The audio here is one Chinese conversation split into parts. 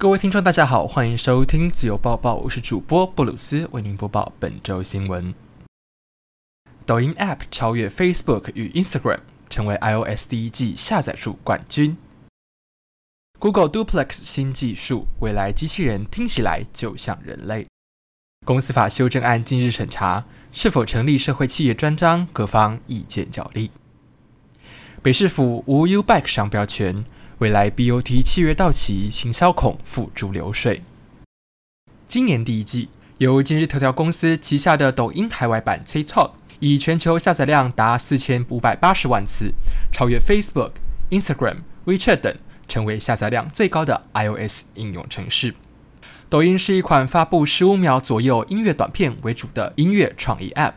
各位听众，大家好，欢迎收听自由报报，我是主播布鲁斯，为您播报本周新闻。抖音 App 超越 Facebook 与 Instagram，成为 iOS 第一季下载数冠军。Google Duplex 新技术，未来机器人听起来就像人类。公司法修正案近日审查，是否成立社会企业专章，各方意见较力。北市府无 UBIK 商标权，未来 BOT 契约到期，行销恐付诸流水。今年第一季，由今日头条公司旗下的抖音海外版 TikTok，以全球下载量达四千五百八十万次，超越 Facebook、Instagram、WeChat 等，成为下载量最高的 iOS 应用程式。抖音是一款发布十五秒左右音乐短片为主的音乐创意 App，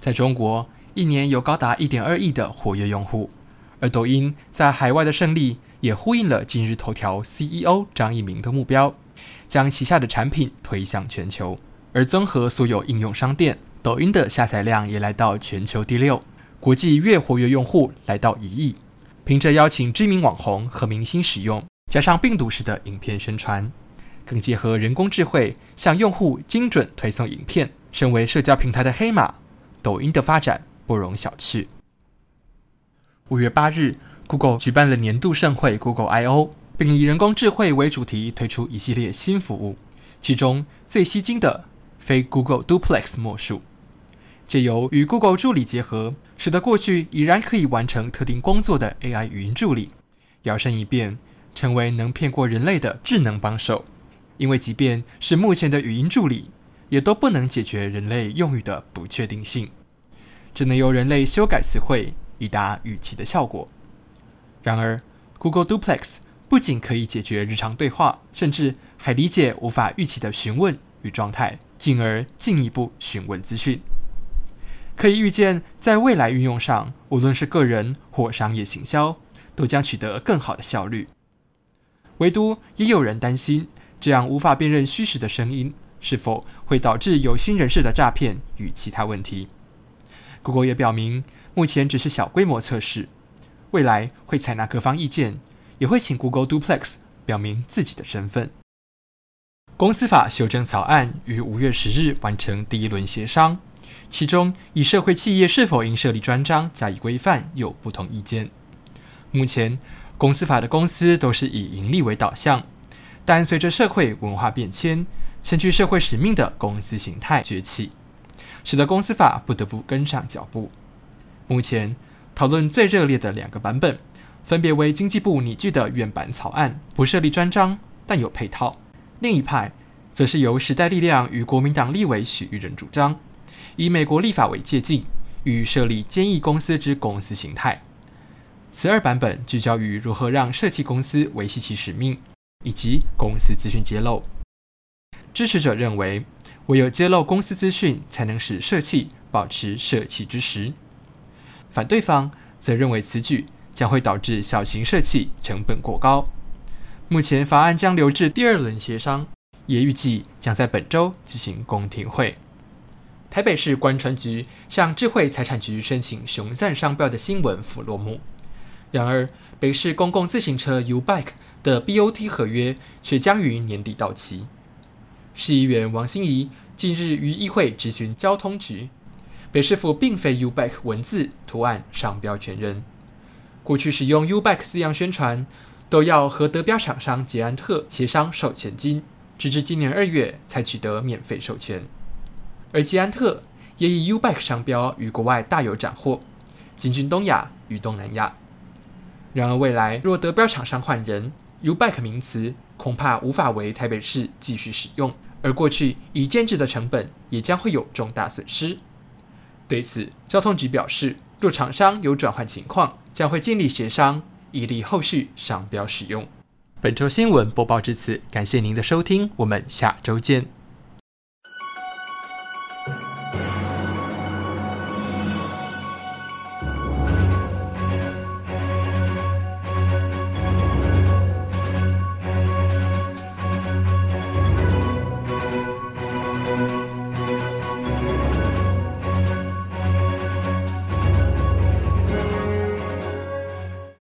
在中国，一年有高达一点二亿的活跃用户，而抖音在海外的胜利也呼应了今日头条 CEO 张一鸣的目标，将旗下的产品推向全球。而综合所有应用商店，抖音的下载量也来到全球第六，国际月活跃用户来到一亿。凭着邀请知名网红和明星使用，加上病毒式的影片宣传，更结合人工智慧向用户精准推送影片，身为社交平台的黑马，抖音的发展。不容小觑。五月八日，Google 举办了年度盛会 Google I/O，并以人工智慧为主题推出一系列新服务。其中最吸睛的非 Google Duplex 莫属，借由与 Google 助理结合，使得过去已然可以完成特定工作的 AI 语音助理，摇身一变成为能骗过人类的智能帮手。因为即便是目前的语音助理，也都不能解决人类用语的不确定性。只能由人类修改词汇以达预期的效果。然而，Google Duplex 不仅可以解决日常对话，甚至还理解无法预期的询问与状态，进而进一步询问资讯。可以预见，在未来运用上，无论是个人或商业行销，都将取得更好的效率。唯独也有人担心，这样无法辨认虚实的声音，是否会导致有心人士的诈骗与其他问题。Google 也表明，目前只是小规模测试，未来会采纳各方意见，也会请 Google Duplex 表明自己的身份。公司法修正草案于五月十日完成第一轮协商，其中以社会企业是否应设立专章加以规范有不同意见。目前，公司法的公司都是以盈利为导向，但随着社会文化变迁，身具社会使命的公司形态崛起。使得公司法不得不跟上脚步。目前讨论最热烈的两个版本，分别为经济部拟具的原版草案，不设立专章，但有配套；另一派则是由时代力量与国民党立委许玉仁主张，以美国立法为借镜，与设立坚毅公司之公司形态。此二版本聚焦于如何让社企公司维系其使命，以及公司资讯揭露。支持者认为，唯有揭露公司资讯，才能使社企保持社企之实。反对方则认为此举将会导致小型社企成本过高。目前法案将留至第二轮协商，也预计将在本周举行公听会。台北市观传局向智慧财产局申请雄赞商标的新闻甫落幕。然而，北市公共自行车 U-Bike 的 BOT 合约却将于年底到期。市议员王心怡近日于议会质询交通局，北市府并非 U-Bike 文字图案商标权人，过去使用 U-Bike 字样宣传，都要和得标厂商捷安特协商授权金，直至今年二月才取得免费授权。而捷安特也以 U-Bike 商标于国外大有斩获，进军东亚与东南亚。然而未来若得标厂商换人，U-Bike 名词恐怕无法为台北市继续使用。而过去已建置的成本也将会有重大损失。对此，交通局表示，若厂商有转换情况，将会尽力协商，以利后续商标使用。本周新闻播报至此，感谢您的收听，我们下周见。